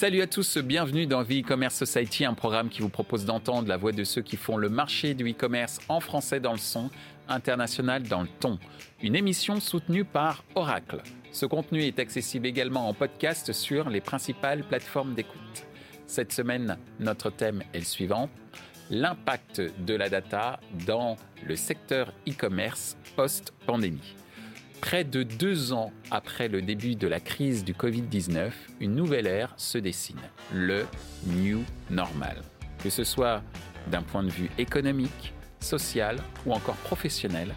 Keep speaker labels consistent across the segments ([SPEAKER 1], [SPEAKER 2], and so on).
[SPEAKER 1] Salut à tous, bienvenue dans The E-Commerce Society, un programme qui vous propose d'entendre la voix de ceux qui font le marché du e-commerce en français dans le son, international dans le ton. Une émission soutenue par Oracle. Ce contenu est accessible également en podcast sur les principales plateformes d'écoute. Cette semaine, notre thème est le suivant l'impact de la data dans le secteur e-commerce post-pandémie. Près de deux ans après le début de la crise du Covid-19, une nouvelle ère se dessine, le New Normal. Que ce soit d'un point de vue économique, social ou encore professionnel,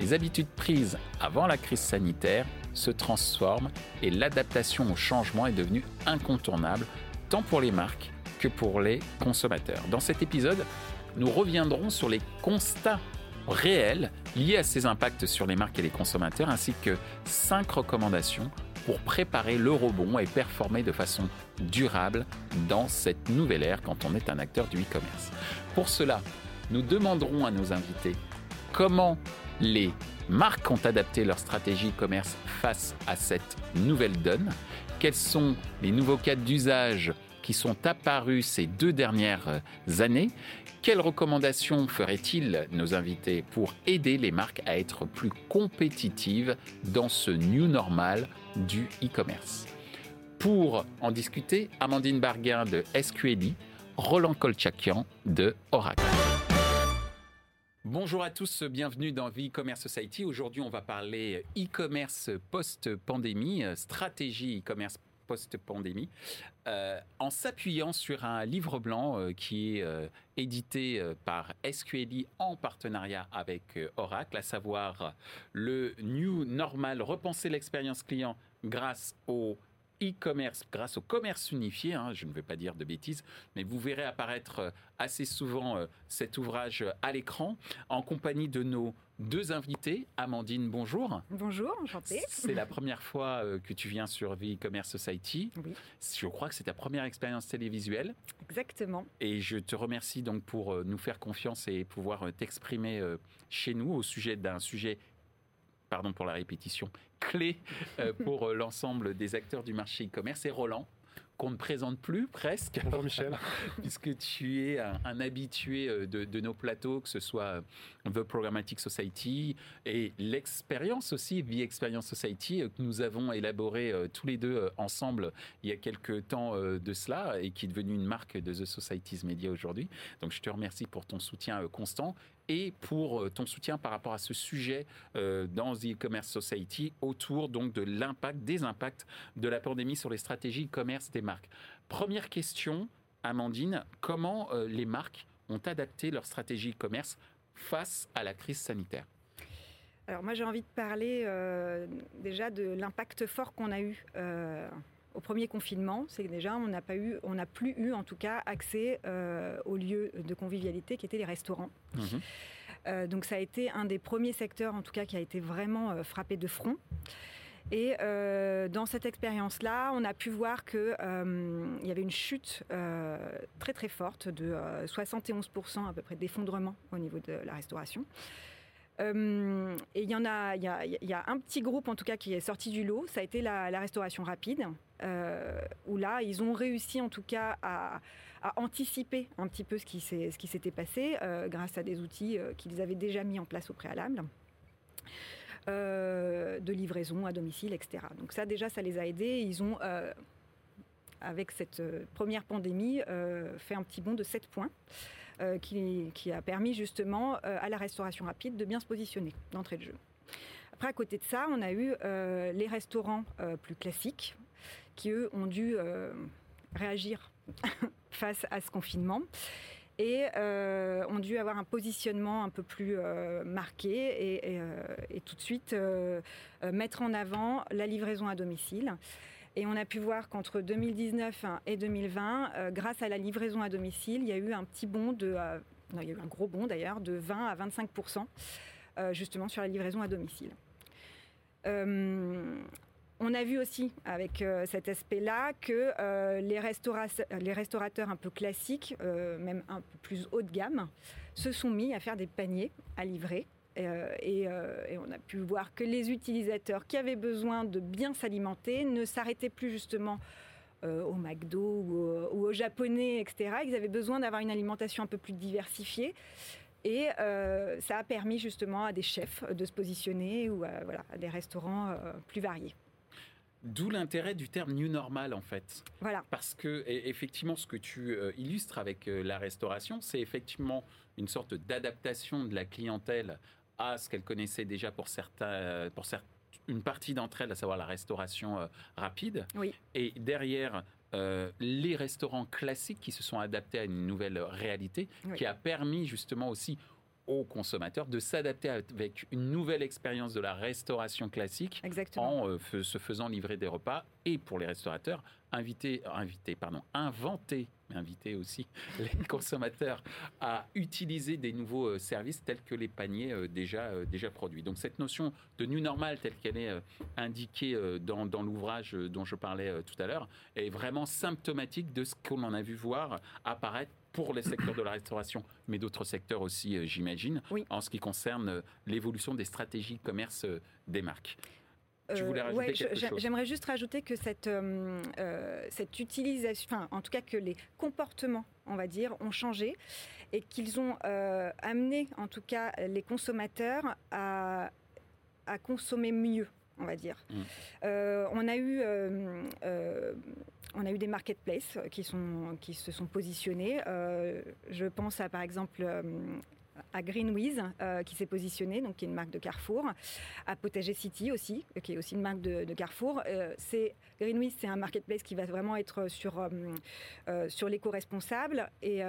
[SPEAKER 1] les habitudes prises avant la crise sanitaire se transforment et l'adaptation au changement est devenue incontournable tant pour les marques que pour les consommateurs. Dans cet épisode, nous reviendrons sur les constats réels liés à ces impacts sur les marques et les consommateurs, ainsi que cinq recommandations pour préparer le rebond et performer de façon durable dans cette nouvelle ère quand on est un acteur du e-commerce. Pour cela, nous demanderons à nos invités comment les marques ont adapté leur stratégie e-commerce face à cette nouvelle donne, quels sont les nouveaux cas d'usage qui sont apparus ces deux dernières années. Quelles recommandations feraient-ils nos invités pour aider les marques à être plus compétitives dans ce new normal du e-commerce? Pour en discuter, Amandine Barguin de SQLI, Roland Kolchakian de Oracle. Bonjour à tous, bienvenue dans E-Commerce Society. Aujourd'hui, on va parler e-commerce post-pandémie, stratégie e-commerce post-pandémie, euh, en s'appuyant sur un livre blanc euh, qui est euh, édité par SQLI en partenariat avec Oracle, à savoir le New Normal, repenser l'expérience client grâce au e-commerce, grâce au commerce unifié, hein, je ne vais pas dire de bêtises, mais vous verrez apparaître assez souvent cet ouvrage à l'écran en compagnie de nos deux invités. Amandine, bonjour.
[SPEAKER 2] Bonjour, enchantée.
[SPEAKER 1] C'est la première fois euh, que tu viens sur The E-Commerce Society.
[SPEAKER 2] Oui,
[SPEAKER 1] Je crois que c'est ta première expérience télévisuelle
[SPEAKER 2] exactement.
[SPEAKER 1] et je te remercie donc pour euh, nous faire confiance et pouvoir euh, t'exprimer chez nous au sujet d'un sujet, pardon pour la répétition, clé pour l'ensemble des acteurs du marché e-commerce. Et Roland, qu'on ne présente plus presque,
[SPEAKER 3] Bonjour Michel.
[SPEAKER 1] puisque tu es un, un habitué euh, de, de nos plateaux, que ce soit euh, The Programmatic Society et l'expérience aussi, The Experience Society, euh, que nous avons élaboré tous les deux ensemble il y a quelques temps de cela et qui est devenue une marque de The Society's Media aujourd'hui. Donc je te remercie pour ton soutien constant et pour euh, ton soutien par rapport à ce sujet euh, dans The E-Commerce Society autour donc de l'impact, des impacts de la pandémie sur les stratégies e-commerce des marques. Première question, Amandine, comment euh, les marques ont adapté leur stratégie e-commerce face à la crise sanitaire?
[SPEAKER 2] Alors moi j'ai envie de parler déjà de l'impact fort qu'on a eu au premier confinement. C'est que déjà on n'a pas eu, on n'a plus eu en tout cas accès euh, aux lieux de convivialité qui étaient les restaurants.
[SPEAKER 1] Mhm.
[SPEAKER 2] Euh, donc ça a été un des premiers secteurs en tout cas qui a été vraiment euh, frappé de front. Et dans cette expérience-là, on a pu voir qu'il y avait une chute très très forte de euh, 71% à peu près d'effondrement au niveau de la restauration. Euh, et il y en a, il y un petit groupe en tout cas qui est sorti du lot, ça a été la, restauration rapide, euh, où là ils ont réussi en tout cas à, anticiper un petit peu ce qui s'était passé euh, grâce à des outils qu'ils avaient déjà mis en place au préalable. De livraison à domicile, etc. Donc ça déjà, ça les a aidés. Ils ont, avec cette première pandémie, fait un petit bond de 7 points euh, qui, a permis justement euh, à la restauration rapide de bien se positionner d'entrée de jeu. Après, à côté de ça, on a eu euh, les restaurants plus classiques qui, eux, ont dû réagir face à ce confinement et ont dû avoir un positionnement un peu plus marqué et, tout de suite mettre en avant la livraison à domicile. Et on a pu voir qu'entre 2019 et 2020, euh, grâce à la livraison à domicile, il y a eu un petit bond de, euh, gros bond d'ailleurs, de 20 à 25% euh, justement sur la livraison à domicile. On a vu aussi avec cet aspect-là que les, restaura- les restaurateurs un peu classiques, même un peu plus haut de gamme, se sont mis à faire des paniers à livrer. Euh, et, euh, et on a pu voir que les utilisateurs qui avaient besoin de bien s'alimenter ne s'arrêtaient plus justement au McDo ou, aux Japonais, etc. Ils avaient besoin d'avoir une alimentation un peu plus diversifiée. Et ça a permis justement à des chefs de se positionner ou voilà, à des restaurants plus variés.
[SPEAKER 1] D'où l'intérêt du terme new normal en fait.
[SPEAKER 2] Voilà.
[SPEAKER 1] Parce que effectivement, ce que tu euh, illustres avec euh, la restauration, c'est effectivement une sorte d'adaptation de la clientèle à ce qu'elle connaissait déjà pour certains, euh, pour une partie d'entre elles, à savoir la restauration rapide.
[SPEAKER 2] Oui.
[SPEAKER 1] Et derrière, les restaurants classiques qui se sont adaptés à une nouvelle réalité, qui a permis justement aussi aux consommateurs de s'adapter avec une nouvelle expérience de la restauration classique
[SPEAKER 2] en
[SPEAKER 1] euh, se faisant livrer des repas et pour les restaurateurs inviter, inviter pardon, inventer, inviter aussi les consommateurs à utiliser des nouveaux euh, services tels que les paniers euh, déjà, déjà produits. Donc cette notion de new normal telle qu'elle est indiquée dans, dans l'ouvrage dont je parlais tout à l'heure est vraiment symptomatique de ce qu'on en a vu voir apparaître pour les secteurs de la restauration, mais d'autres secteurs aussi, euh, j'imagine, en ce qui concerne euh, l'évolution des stratégies commerce euh, des marques.
[SPEAKER 2] Tu voulais rajouter quelque chose J'aimerais juste rajouter que cette, cette utilisation, enfin, en tout cas que les comportements, on va dire, ont changé et qu'ils ont amené, en tout cas, les consommateurs à, à consommer mieux on va dire. Mmh. on a eu on a eu des marketplaces qui, sont, qui se sont positionnés. Euh, je pense à par exemple euh, à Greenwiz euh, qui s'est positionné, donc qui est une marque de Carrefour, à Potager City aussi, qui est aussi une marque de, Carrefour. c'est Greenwiz, c'est un marketplace qui va vraiment être sur sur l'éco-responsable et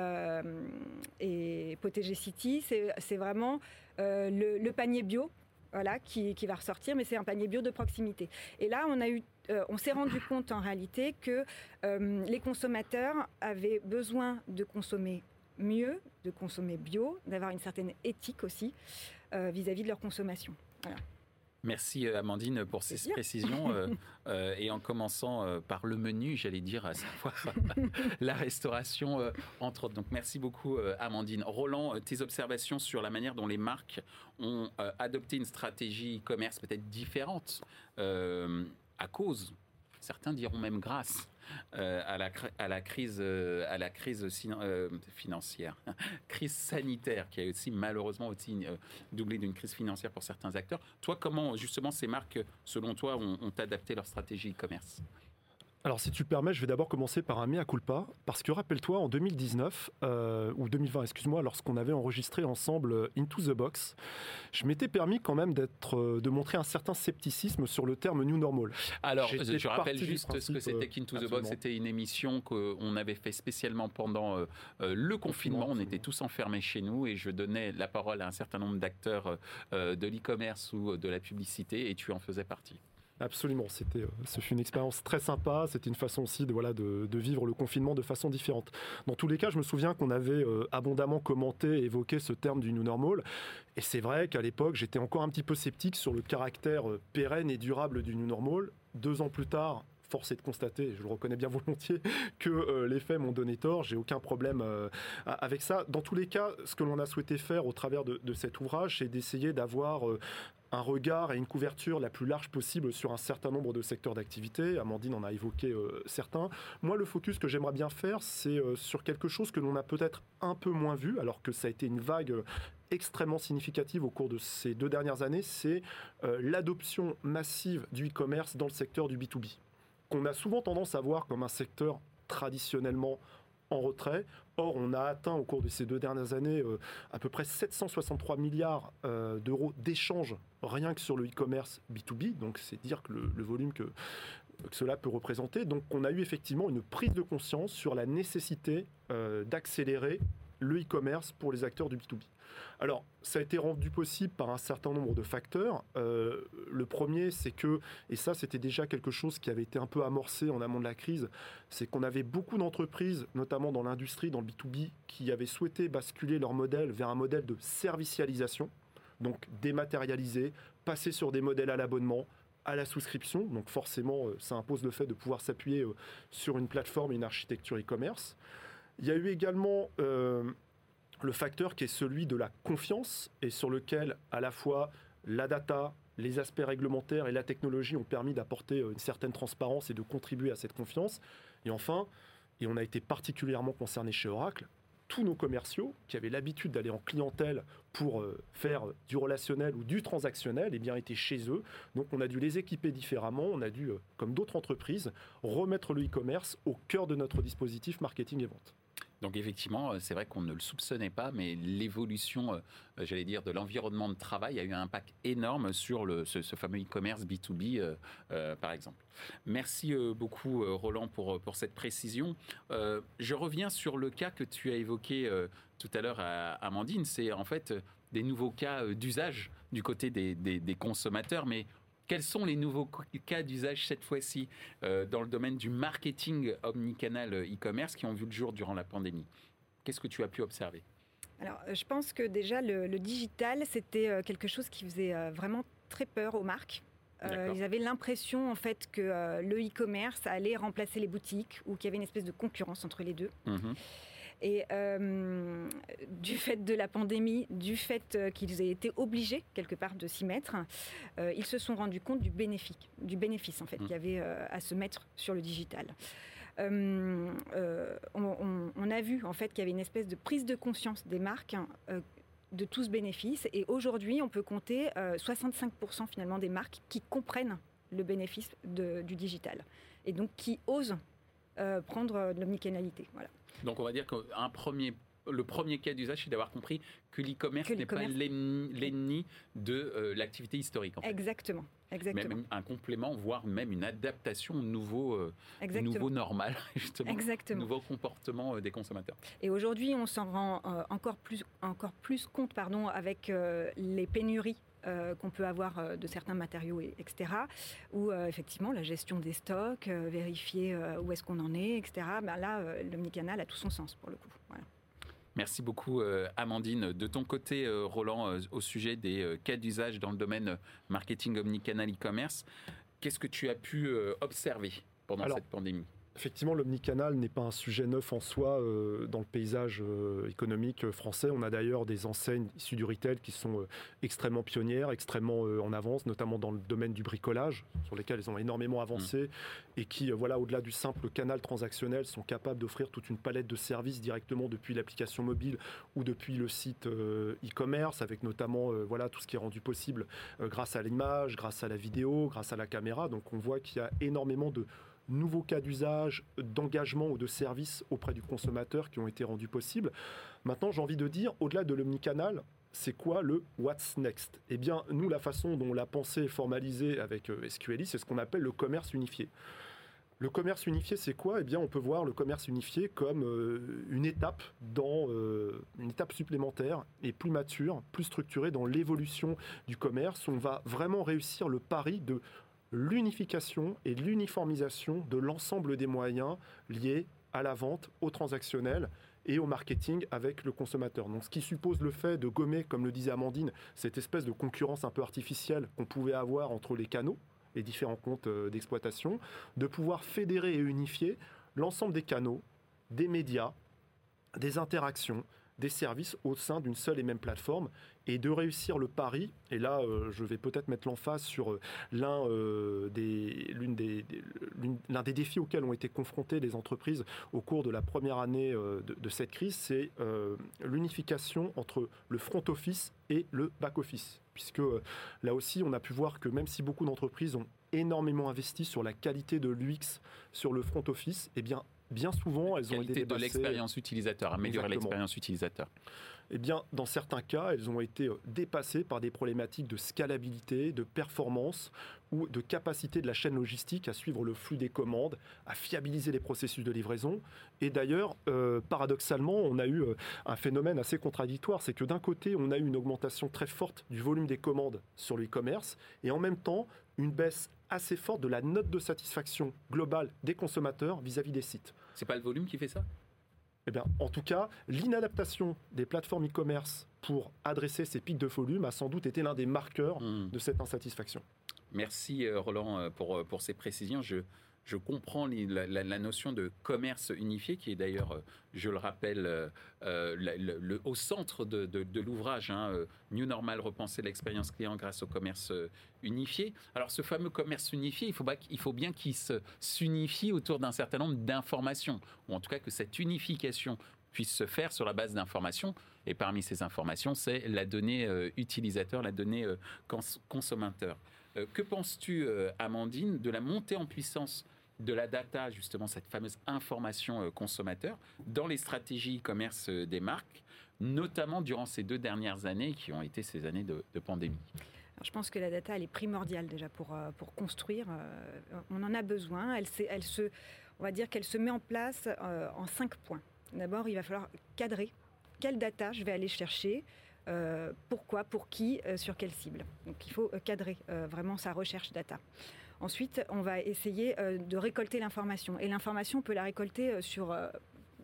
[SPEAKER 2] et Potager City, c'est vraiment le, panier bio voilà, qui, va ressortir, mais c'est un panier bio de proximité. Et là, on euh, on s'est rendu compte en réalité que euh, les consommateurs avaient besoin de consommer mieux, de consommer bio, d'avoir une certaine éthique aussi euh, vis-à-vis de leur consommation.
[SPEAKER 1] Merci Amandine pour ces précisions. et en commençant par le menu, j'allais dire, à savoir la restauration, entre autres. Donc merci beaucoup Amandine. Roland, tes observations sur la manière dont les marques ont adopté une stratégie e-commerce peut-être différente à cause, certains diront même grâce, euh, à, la, crise, euh, euh, financière, crise sanitaire qui a aussi malheureusement aussi doublé d'une crise financière pour certains acteurs. Toi, comment justement ces marques, selon toi, ont, ont adapté leur stratégie e-commerce?
[SPEAKER 3] Alors, si tu le permets, je vais d'abord commencer par un mea culpa, parce que rappelle-toi, en 2019, euh, ou 2020, excuse-moi, lorsqu'on avait enregistré ensemble euh, Into the Box, je m'étais permis quand même d'être, euh, de montrer un certain scepticisme sur le terme New Normal.
[SPEAKER 1] Alors, je rappelle juste ce que c'était qu'Into the Box. C'était une émission qu'on avait fait spécialement pendant le confinement. On était tous enfermés chez nous et je donnais la parole à un certain nombre d'acteurs de l'e-commerce ou de la publicité et tu en faisais partie.
[SPEAKER 3] Absolument, c'était, euh, ce fut une expérience très sympa. C'était une façon aussi de, voilà, de, vivre le confinement de façon différente. Dans tous les cas, je me souviens qu'on avait euh, abondamment commenté et évoqué ce terme du new normal. Et c'est vrai qu'à l'époque, j'étais encore un petit peu sceptique sur le caractère euh, pérenne et durable du new normal. Deux ans plus tard, force est de constater, je le reconnais bien volontiers, que les faits m'ont donné tort. J'ai aucun problème avec ça. Dans tous les cas, ce que l'on a souhaité faire au travers de, cet ouvrage, c'est d'essayer d'avoir un regard et une couverture la plus large possible sur un certain nombre de secteurs d'activité. Amandine en a évoqué euh, certains. Moi, le focus que j'aimerais bien faire, c'est euh, sur quelque chose que l'on a peut-être un peu moins vu, alors que ça a été une vague euh, extrêmement significative au cours de ces deux dernières années, c'est l'adoption massive du e-commerce dans le secteur du B2B, qu'on a souvent tendance à voir comme un secteur traditionnellement en retrait. Or, on a atteint au cours de ces deux dernières années euh, à peu près 763 milliards euh, d'euros d'échanges rien que sur le e-commerce B2B. Donc, c'est dire que le, volume que, cela peut représenter. Donc, on a eu effectivement une prise de conscience sur la nécessité euh, d'accélérer le e-commerce pour les acteurs du B2B. Alors, ça a été rendu possible par un certain nombre de facteurs. Euh, le premier, c'est que, et ça c'était déjà quelque chose qui avait été un peu amorcé en amont de la crise, c'est qu'on avait beaucoup d'entreprises, notamment dans l'industrie, dans le B2B, qui avaient souhaité basculer leur modèle vers un modèle de servicialisation, donc dématérialisé, passer sur des modèles à l'abonnement, à la souscription. Donc forcément, euh, ça impose le fait de pouvoir s'appuyer euh, sur une plateforme et une architecture e-commerce. Il y a eu également le facteur qui est celui de la confiance et sur lequel à la fois la data, les aspects réglementaires et la technologie ont permis d'apporter une certaine transparence et de contribuer à cette confiance. Et enfin, et on a été particulièrement concerné chez Oracle, tous nos commerciaux qui avaient l'habitude d'aller en clientèle pour euh, faire du relationnel ou du transactionnel, eh bien, étaient chez eux. Donc, on a dû les équiper différemment. On a dû, euh, comme d'autres entreprises, remettre le e-commerce au cœur de notre dispositif marketing et vente.
[SPEAKER 1] Donc effectivement, euh, c'est vrai qu'on ne le soupçonnait pas, mais l'évolution, euh, j'allais dire, de l'environnement de travail a eu un impact énorme sur ce, fameux e-commerce B2B, euh, par exemple. Merci beaucoup, Roland, pour, pour cette précision. je reviens sur le cas que tu as évoqué tout à l'heure à Amandine. C'est en fait des nouveaux cas d'usage du côté des, des consommateurs, mais quels sont les nouveaux cas d'usage cette fois-ci euh, dans le domaine du marketing omnicanal euh, e-commerce qui ont vu le jour durant la pandémie? Qu'est-ce que tu as pu observer?
[SPEAKER 2] Alors, euh, je pense que déjà, le, digital, c'était quelque chose qui faisait vraiment très peur aux marques. ils avaient l'impression en fait que le e-commerce allait remplacer les boutiques ou qu'il y avait une espèce de concurrence entre les deux. Mmh et euh, du fait de la pandémie, du fait euh, qu'ils aient été obligés quelque part de s'y mettre, euh, ils se sont rendus compte du bénéfice, du bénéfice en fait mmh. qu'il y avait à se mettre sur le digital. on, a vu en fait qu'il y avait une espèce de prise de conscience des marques hein, de tout ce bénéfice. Et aujourd'hui, on peut compter 65% finalement des marques qui comprennent le bénéfice du digital et donc qui osent prendre de l'omnicanalité. Voilà.
[SPEAKER 1] Donc on va dire qu'un premier le premier cas d'usage, c'est d'avoir compris que l'e-commerce n'est pas l'ennemi de euh, l'activité historique.
[SPEAKER 2] Exactement. Exactement.
[SPEAKER 1] Même un complément, voire même une adaptation au nouveau, euh, nouveau normal, justement, Exactement. nouveau comportement euh, des consommateurs.
[SPEAKER 2] Et aujourd'hui, on s'en rend encore, plus, encore plus compte pardon, avec les pénuries euh, qu'on peut avoir euh, de certains matériaux, etc. Ou euh, effectivement la gestion des stocks, vérifier où est-ce qu'on en est, etc. Ben là, l'omnicanal a tout son sens pour le coup.
[SPEAKER 1] Merci beaucoup Amandine. De ton côté, Roland, au sujet des cas d'usage dans le domaine marketing omnicanal e-commerce, qu'est-ce que tu as pu observer pendant cette pandémie?
[SPEAKER 3] Effectivement, l'omnicanal n'est pas un sujet neuf en soi euh, dans le paysage euh, économique français. On a d'ailleurs des enseignes issues du retail qui sont euh, extrêmement pionnières, extrêmement en avance, notamment dans le domaine du bricolage, sur lesquels ils ont énormément avancé mmh. et qui, voilà, au-delà du simple canal transactionnel, sont capables d'offrir toute une palette de services directement depuis l'application mobile ou depuis le site e-commerce, avec notamment voilà tout ce qui est rendu possible grâce à l'image, grâce à la vidéo, grâce à la caméra. Donc on voit qu'il y a énormément de nouveaux cas d'usage, d'engagement ou de service auprès du consommateur qui ont été rendus possibles. Maintenant, j'ai envie de dire, au-delà de l'omnicanal, c'est quoi le what's next? Eh bien, nous, la façon dont la pensée est formalisée avec euh, SQLI, c'est ce qu'on appelle le commerce unifié. Le commerce unifié, c'est quoi? Eh bien, on peut voir le commerce unifié comme euh, une étape dans euh, une étape supplémentaire et plus mature, plus structurée dans l'évolution du commerce. On va vraiment réussir le pari de l'unification et l'uniformisation de l'ensemble des moyens liés à la vente, au transactionnel et au marketing avec le consommateur. Ce qui suppose le fait de gommer, comme le disait Amandine, cette espèce de concurrence un peu artificielle qu'on pouvait avoir entre les canaux, les différents comptes euh, d'exploitation, de pouvoir fédérer et unifier l'ensemble des canaux, des médias, des interactions, des services au sein d'une seule et même plateforme et de réussir le pari. Et là, euh, je vais peut-être mettre l'emphase sur euh, l'un euh, des, l'une des, l'un des défis auxquels ont été confrontées les entreprises au cours de la première année de, cette crise, c'est l'unification entre le front office et le back office. Puisque là aussi, on a pu voir que même si beaucoup d'entreprises ont énormément investi sur la qualité de l'UX sur le front office, eh bien, bien souvent, elles ont été
[SPEAKER 1] de l'expérience utilisateur, améliorer l'expérience utilisateur.
[SPEAKER 3] Eh bien, dans certains cas, elles ont été euh, dépassées par des problématiques de scalabilité, de performance ou de capacité de la chaîne logistique à suivre le flux des commandes, à fiabiliser les processus de livraison. Et d'ailleurs, euh, paradoxalement, on a eu euh, un phénomène assez contradictoire, c'est que d'un côté, on a eu une augmentation très forte du volume des commandes sur le e-commerce, et en même temps, une baisse assez forte de la note de satisfaction globale des consommateurs vis-à-vis des sites.
[SPEAKER 1] C'est pas le volume qui fait ça?
[SPEAKER 3] Eh bien, en tout cas, l'inadaptation des plateformes e-commerce pour adresser ces pics de volume a sans doute été l'un des marqueurs hmm. de cette insatisfaction.
[SPEAKER 1] Merci euh, Roland euh, pour, euh, pour ces précisions. Je je comprends la, notion de commerce unifié, qui est d'ailleurs, euh, je le rappelle, euh, euh, au centre de, l'ouvrage, hein, New Normal, repenser l'expérience client grâce au commerce unifié. Alors ce fameux commerce unifié, il faut bien qu'il s'unifie autour d'un certain nombre d'informations, ou en tout cas que cette unification puisse se faire sur la base d'informations. Et parmi ces informations, c'est la donnée utilisateur, la donnée consommateur. que penses-tu, Amandine, de la montée en puissance de la data, justement cette fameuse information euh, consommateur, dans les stratégies e-commerce euh, des marques, notamment durant ces deux dernières années qui ont été ces années de, pandémie
[SPEAKER 2] je pense que la data, elle est primordiale déjà pour, euh, pour construire. On en a besoin. Elle se, on va dire qu'elle se met en place en cinq points. D'abord, il va falloir cadrer. Quelle data je vais aller chercher Pourquoi Pour qui Sur quelle cible Donc, il faut cadrer vraiment sa recherche data. Ensuite, on va essayer euh, de récolter l'information. Et l'information, on peut la récolter euh, sur euh,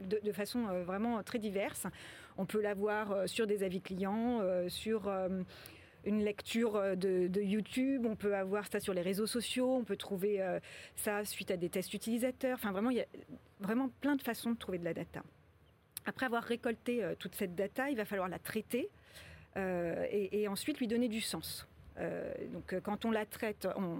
[SPEAKER 2] de, façon vraiment très diverse. On peut l'avoir sur des avis clients, sur une lecture de, YouTube, on peut avoir ça sur les réseaux sociaux, on peut trouver ça suite à des tests utilisateurs. Enfin, vraiment, il y a vraiment plein de façons de trouver de la data. Après avoir récolté toute cette data, il va falloir la traiter et, et, ensuite lui donner du sens. donc, quand on la traite, on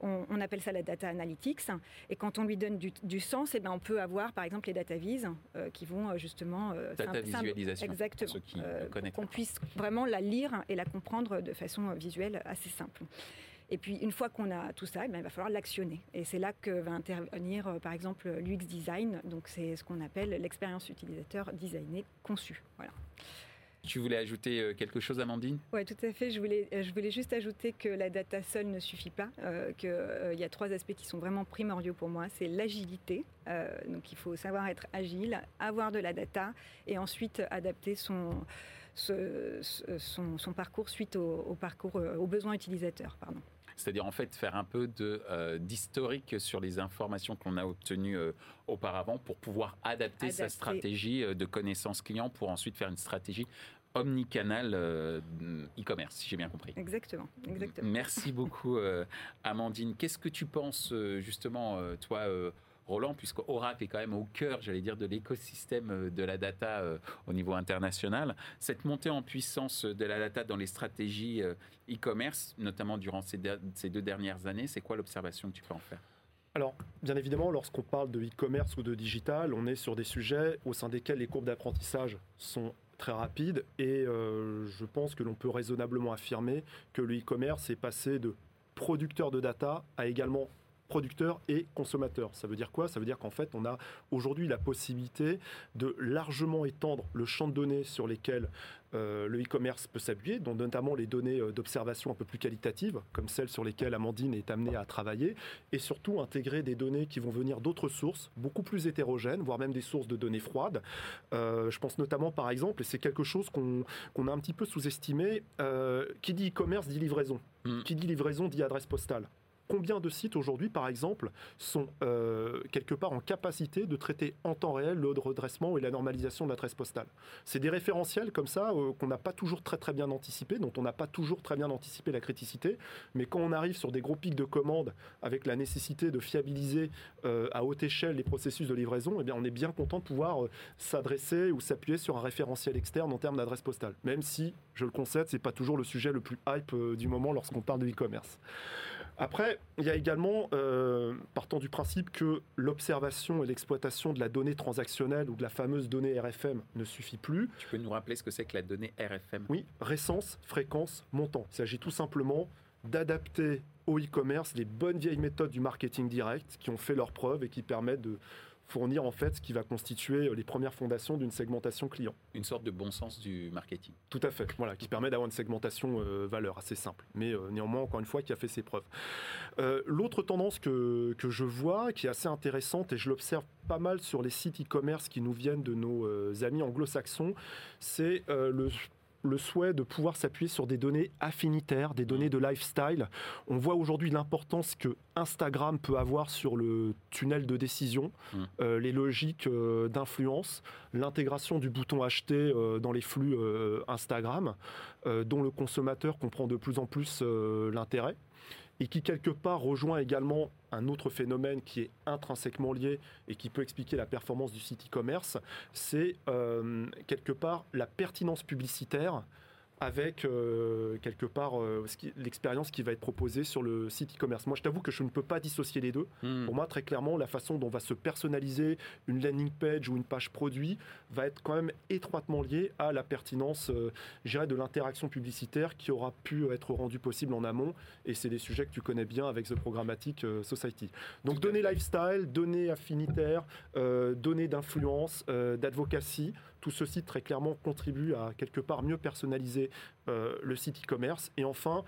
[SPEAKER 2] on, appelle ça la data analytics. Et quand on lui donne du, sens, et eh ben on peut avoir par exemple les data vis euh, qui vont euh, justement.
[SPEAKER 1] Euh, data visualisation.
[SPEAKER 2] Exactement. Ceux qui qu'on puisse vraiment la lire et la comprendre de façon visuelle assez simple. Et puis, une fois qu'on a tout ça, eh ben, il va falloir l'actionner. Et c'est là que va intervenir, par exemple, l'UX design. Donc, c'est ce qu'on appelle l'expérience utilisateur designée, conçue. Voilà.
[SPEAKER 1] Tu voulais ajouter euh, quelque chose, Amandine?
[SPEAKER 2] Oui, tout à fait. Je voulais, euh, je voulais juste ajouter que la data seule ne suffit pas, euh, qu'il y a trois aspects qui sont vraiment primordiaux pour moi. C'est l'agilité, donc il faut savoir être agile, avoir de la data et ensuite adapter son, son, parcours suite au, parcours, aux besoins utilisateurs. Pardon.
[SPEAKER 1] C'est-à-dire en fait faire un peu d'historique sur les informations qu'on a obtenues auparavant pour pouvoir adapter, adapter, sa stratégie de connaissance client pour ensuite faire une stratégie omnicanal euh, e-commerce, si j'ai bien compris.
[SPEAKER 2] Exactement, exactement.
[SPEAKER 1] Merci beaucoup, euh, Amandine. Qu'est-ce que tu penses, euh, justement, toi, Roland, puisque Oracle est quand même au cœur, j'allais dire, de l'écosystème de la data au niveau international. Cette montée en puissance de la data dans les stratégies e-commerce, notamment durant ces, ces deux dernières années, c'est quoi l'observation que tu peux en faire?
[SPEAKER 3] Alors, bien évidemment, lorsqu'on parle de e-commerce ou de digital, on est sur des sujets au sein desquels les courbes d'apprentissage sont très rapide et euh, je pense que l'on peut raisonnablement affirmer que le e-commerce est passé de producteur de data à également producteurs et consommateurs. Ça veut dire quoi? Ça veut dire qu'en fait, on a aujourd'hui la possibilité de largement étendre le champ de données sur lesquels euh, le e-commerce peut s'appuyer, dont notamment les données euh, d'observation un peu plus qualitatives, comme celles sur lesquelles Amandine est amenée à travailler, et surtout intégrer des données qui vont venir d'autres sources, beaucoup plus hétérogènes, voire même des sources de données froides. Euh, je pense notamment, par exemple, et c'est quelque chose qu'on a un petit peu sous-estimé, qui dit e-commerce dit livraison. Mm. Qui dit livraison dit adresse postale combien de sites aujourd'hui, par exemple, sont euh, quelque part en capacité de traiter en temps réel le redressement et la normalisation de l'adresse postale? C'est des référentiels comme ça euh, qu'on n'a pas toujours très très bien anticipé, dont on n'a pas toujours très bien anticipé la criticité, mais quand on arrive sur des gros pics de commandes avec la nécessité de fiabiliser euh, à haute échelle les processus de livraison, eh bien on est bien content de pouvoir s'adresser ou s'appuyer sur un référentiel externe en termes d'adresse postale, même si, je le concède, c'est pas toujours le sujet le plus hype du moment lorsqu'on parle de e-commerce. Après, il y a également, euh, partant du principe que l'observation et l'exploitation de la donnée transactionnelle ou de la fameuse donnée RFM ne suffit plus.
[SPEAKER 1] Tu peux nous rappeler ce que c'est que la donnée RFM
[SPEAKER 3] Oui, récence, fréquence, montant. Il s'agit tout simplement d'adapter au e-commerce les bonnes vieilles méthodes du marketing direct qui ont fait leurs preuves et qui permettent de fournir en fait ce qui va constituer euh, les premières fondations d'une segmentation client.
[SPEAKER 1] Une sorte de bon sens du marketing.
[SPEAKER 3] Tout à fait, voilà, qui permet d'avoir une segmentation euh, valeur assez simple, mais euh, néanmoins, encore une fois, qui a fait ses preuves. L'autre tendance que, que, je vois, qui est assez intéressante, et je l'observe pas mal sur les sites e-commerce qui nous viennent de nos amis anglo-saxons, c'est le le souhait de pouvoir s'appuyer sur des données affinitaires, des données de lifestyle. On voit aujourd'hui l'importance que Instagram peut avoir sur le tunnel de décision, mm. euh, les logiques euh, d'influence, l'intégration du bouton acheter euh, dans les flux Instagram, dont le consommateur comprend de plus en plus l'intérêt. Et qui quelque part rejoint également un autre phénomène qui est intrinsèquement lié et qui peut expliquer la performance du site e-commerce, c'est euh, quelque part la pertinence publicitaire avec euh, quelque part euh, l'expérience qui va être proposée sur le site e-commerce. Moi, je t'avoue que je ne peux pas dissocier les deux. Hmm. Pour moi, très clairement, la façon dont va se personnaliser une landing page ou une page produit va être quand même étroitement liée à la pertinence, euh, de l'interaction publicitaire qui aura pu être rendue possible en amont. Et c'est des sujets que tu connais bien avec The Programmatic euh, Society. Donc, données lifestyle, données affinitaires, données d'influence, d'advocacy tout ceci très clairement contribue à quelque part mieux personnaliser euh, le site e-commerce. Et enfin,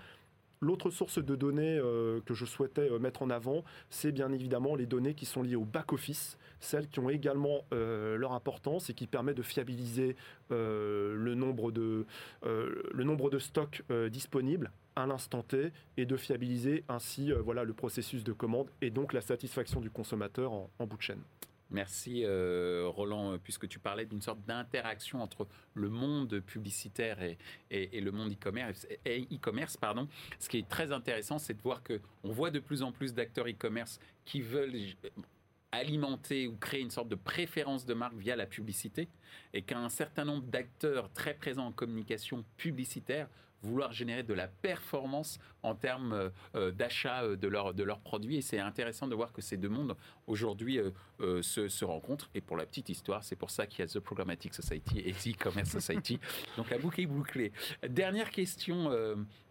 [SPEAKER 3] L'autre source de données euh, que je souhaitais euh, mettre en avant, c'est bien évidemment les données qui sont liées au back-office, celles qui ont également leur importance et qui permettent de fiabiliser le, nombre de, stocks disponibles à l'instant T et de fiabiliser ainsi le processus de commande et donc la satisfaction du consommateur en bout de chaîne.
[SPEAKER 1] Merci euh, Roland, puisque tu parlais d'une sorte d'interaction entre le monde publicitaire et, et, le monde e-commerce. E-commerce, pardon. Ce qui est très intéressant, c'est de voir que on voit de plus en plus d'acteurs e-commerce qui veulent alimenter ou créer une sorte de préférence de marque via la publicité, et qu'un certain nombre d'acteurs très présents en communication publicitaire vouloir générer de la performance en termes euh, euh, d'achat euh, de, leur, de leurs produits. Et c'est intéressant de voir que ces deux mondes aujourd'hui se, se, rencontrent. Et pour la petite histoire, c'est pour ça qu'il y a The Programmatic Society et The E-Commerce Society. Donc la boucle est bouclée. Dernière question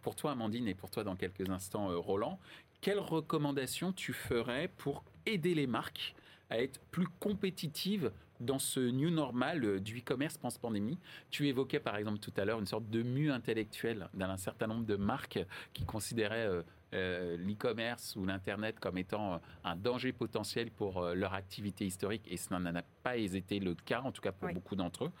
[SPEAKER 1] pour toi, Amandine, et pour toi dans quelques instants, Roland. Quelles recommandations tu ferais pour aider les marques à être plus compétitives dans ce new normal euh, du e-commerce post-pandémie. Tu évoquais par exemple tout à l'heure une sorte de mue intellectuelle d'un certain nombre de marques qui considéraient euh, euh, l'e-commerce ou l'Internet comme étant un danger potentiel pour leur activité historique et ce n'en a pas été le cas, en tout cas pour beaucoup d'entre eux.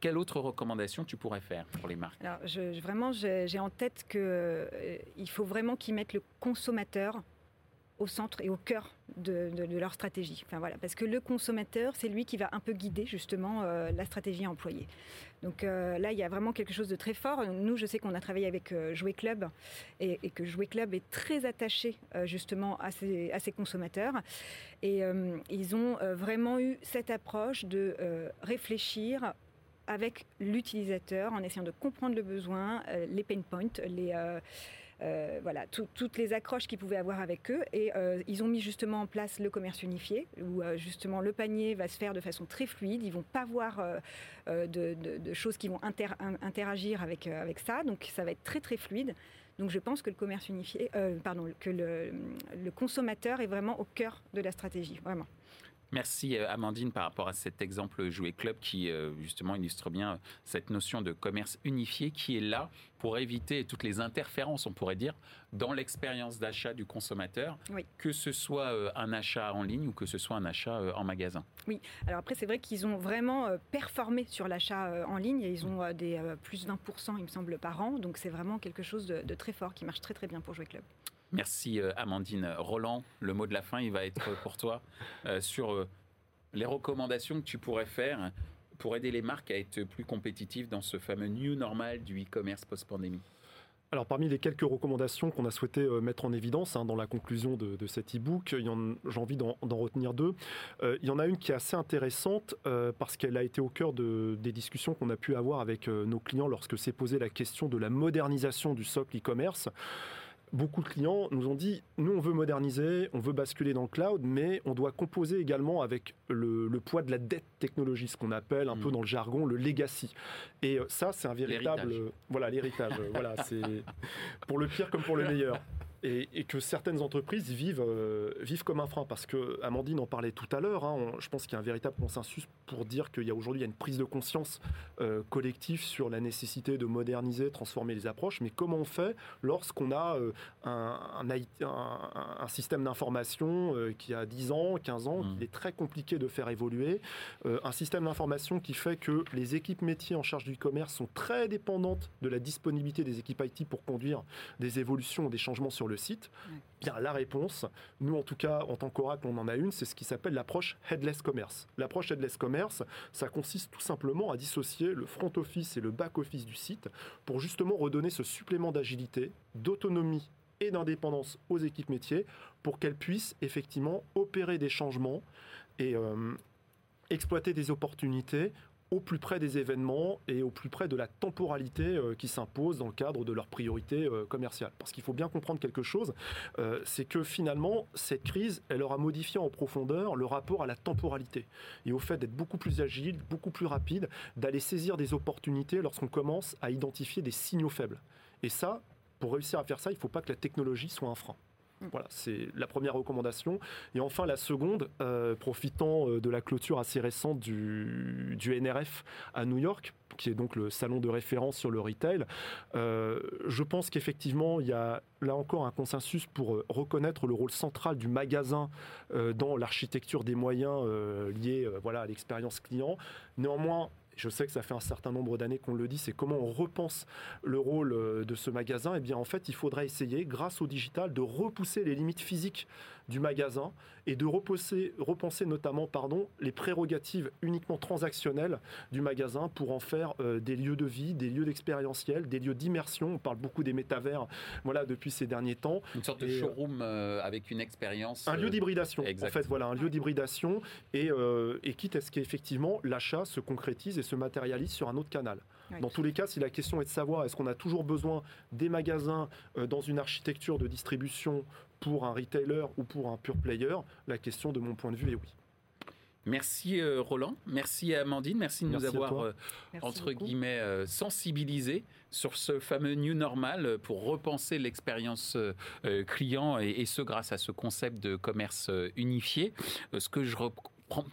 [SPEAKER 1] Quelle autre recommandation tu pourrais faire pour les marques?
[SPEAKER 2] Alors, je, vraiment, j'ai en tête qu'il faut vraiment qu'ils mettent le consommateur au centre et au cœur de, leur stratégie. Voilà, parce que le consommateur, c'est lui qui va un peu guider justement euh, la stratégie employée. Donc euh, là, il y a vraiment quelque chose de très fort. Nous, je sais qu'on a travaillé avec euh, Jouet Club et, que Jouet Club est très attaché justement à ces, à ces, consommateurs. Et ils ont vraiment eu cette approche de réfléchir avec l'utilisateur en essayant de comprendre le besoin, les pain points, les euh, voilà, toutes les accroches qu'ils pouvaient avoir avec eux. Et euh, ils ont mis justement en place le commerce unifié, où euh, justement le panier va se faire de façon très fluide. Ils vont pas voir de, choses qui vont interagir avec, ça. Donc ça va être très très fluide. Donc je pense que le commerce unifié, pardon, que le consommateur est vraiment au cœur de la stratégie, vraiment.
[SPEAKER 1] Merci euh, Amandine par rapport à cet exemple Jouet Club qui euh, justement illustre bien euh, cette notion de commerce unifié qui est là pour éviter toutes les interférences, on pourrait dire, dans l'expérience d'achat du consommateur, que ce soit un achat en ligne ou que ce soit un achat en magasin.
[SPEAKER 2] Oui, alors après c'est vrai qu'ils ont vraiment performé sur l'achat en ligne et ils ont des plus d'un pour cent il me semble par an, donc c'est vraiment quelque chose de, de très fort qui marche très très bien pour Jouet Club.
[SPEAKER 1] Merci euh, Amandine. Roland, le mot de la fin, il va être pour toi euh, sur euh, les recommandations que tu pourrais faire pour aider les marques à être plus compétitives dans ce fameux new normal du e-commerce post-pandémie.
[SPEAKER 3] Alors parmi les quelques recommandations qu'on a souhaité mettre en évidence hein, dans la conclusion de, cet e-book, j'ai envie d'en retenir deux. il y en a une qui est assez intéressante parce qu'elle a été au cœur des discussions qu'on a pu avoir avec nos clients lorsque s'est posé la question de la modernisation du socle e-commerce beaucoup de clients nous ont dit, nous on veut moderniser, on veut basculer dans le cloud, mais on doit composer également avec le, poids de la dette technologique, ce qu'on appelle un peu mm. dans le jargon le legacy. Et euh, ça, c'est un véritable... Voilà, l'héritage. voilà, c'est pour le pire comme pour le meilleur et, que certaines entreprises vivent, euh, vivent comme un frein. Parce que Amandine en parlait tout à l'heure, hein, je pense qu'il y a un véritable consensus pour dire qu'il y a aujourd'hui une prise de conscience euh, collective sur la nécessité de moderniser, transformer les approches. Mais comment on fait lorsqu'on a euh, un, un, système d'information qui a 10 ans, 15 ans, mmh. qu'il est très compliqué de faire évoluer, un système d'information qui fait que les équipes métiers en charge du commerce sont très dépendantes de la disponibilité des équipes IT pour conduire des évolutions, des changements sur le site. Bien, la réponse, nous en tout cas, en tant qu'Oracle, on en a une, c'est ce qui s'appelle l'approche headless commerce. L'approche headless commerce, ça consiste tout simplement à dissocier le front office et le back office du site pour justement redonner ce supplément d'agilité, d'autonomie et d'indépendance aux équipes métiers pour qu'elles puissent effectivement opérer des changements et euh, exploiter des opportunités au plus près des événements et au plus près de la temporalité euh, qui s'impose dans le cadre de leurs priorités euh, commerciales. Parce qu'il faut bien comprendre quelque chose, euh, c'est que finalement, cette crise, elle aura modifié en profondeur le rapport à la temporalité et au fait d'être beaucoup plus agile, beaucoup plus rapide, d'aller saisir des opportunités lorsqu'on commence à identifier des signaux faibles. Et ça, pour réussir à faire ça, il ne faut pas que la technologie soit un frein. Voilà, c'est la première recommandation. Et enfin, la seconde, euh, profitant euh, de la clôture assez récente du, du, NRF à New York, qui est donc le salon de référence sur le retail, euh, je pense qu'effectivement, il y a là encore un consensus pour reconnaître le rôle central du magasin dans l'architecture des moyens liés voilà, à l'expérience client. Néanmoins, je sais que ça fait un certain nombre d'années qu'on le dit, c'est comment on repense le rôle euh, de ce magasin. Et eh bien, en fait, il faudrait essayer, grâce au digital, de repousser les limites physiques du magasin et de repenser, repenser notamment pardon, les prérogatives uniquement transactionnelles du magasin pour en faire euh, des lieux de vie, des lieux d'expérientiel, des lieux d'immersion. On parle beaucoup des métavers voilà, depuis ces derniers temps.
[SPEAKER 1] Une sorte de euh, showroom avec une expérience.
[SPEAKER 3] Un lieu d'hybridation. En fait, voilà, un lieu d'hybridation et, et quitte à ce qu'effectivement l'achat se concrétise et se matérialise sur un autre canal. Dans tous les cas, si la question est de savoir est-ce qu'on a toujours besoin des magasins euh, dans une architecture de distribution pour un retailer ou pour un pure player, la question de mon point de vue est oui.
[SPEAKER 1] Merci euh, Roland, merci Amandine, merci de nous avoir euh, entre guillemets sensibilisés sur ce fameux new normal pour repenser l'expérience client et, et, ce grâce à ce concept de commerce unifié. ce que je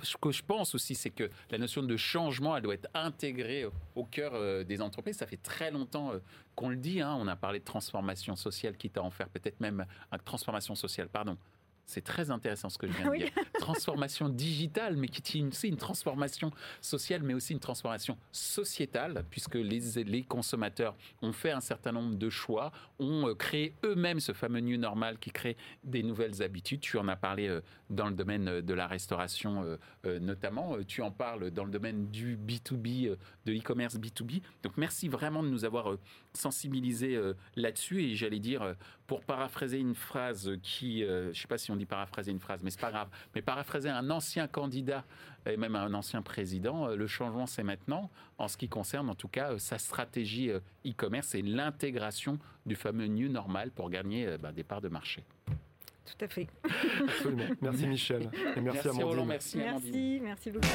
[SPEAKER 1] ce que je pense aussi, c'est que la notion de changement, elle doit être intégrée au cœur euh, des entreprises. Ça fait très longtemps euh, qu'on le dit. Hein. On a parlé de transformation sociale, quitte à en faire peut-être même une transformation sociale, pardon, c'est très intéressant ce que je viens de dire. Transformation digitale, mais qui tient aussi une transformation sociale, mais aussi une transformation sociétale, puisque les, les consommateurs ont fait un certain nombre de choix, ont euh, créé eux-mêmes ce fameux new normal qui crée des nouvelles habitudes. Tu en as parlé euh, dans le domaine euh, de la restauration notamment. Tu en parles dans le domaine du B2B, de l'e-commerce B2B. Donc merci vraiment de nous avoir sensibilisés là-dessus. Et j'allais dire, pour paraphraser une phrase qui, je ne sais pas si on dit paraphraser une phrase, mais c'est pas grave. Mais paraphraser un ancien candidat et même un ancien président, euh, le changement c'est maintenant, en ce qui concerne en tout cas euh, sa stratégie euh, e-commerce et l'intégration du fameux new normal pour gagner bah, des parts de marché.
[SPEAKER 2] Tout à fait.
[SPEAKER 3] Absolument. Merci Michel. Et merci, merci Roland,
[SPEAKER 2] merci, merci, merci beaucoup.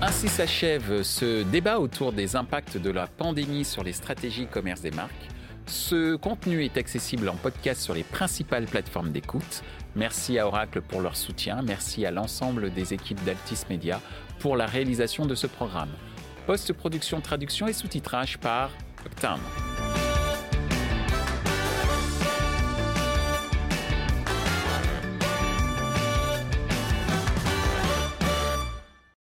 [SPEAKER 1] Ainsi s'achève ce débat autour des impacts de la pandémie sur les stratégies e-commerce des marques. Ce contenu est accessible en podcast sur les principales plateformes d'écoute. Merci à Oracle pour leur soutien. Merci à l'ensemble des équipes d'Altis Media pour la réalisation de ce programme. Post-production, traduction et sous-titrage par Octane.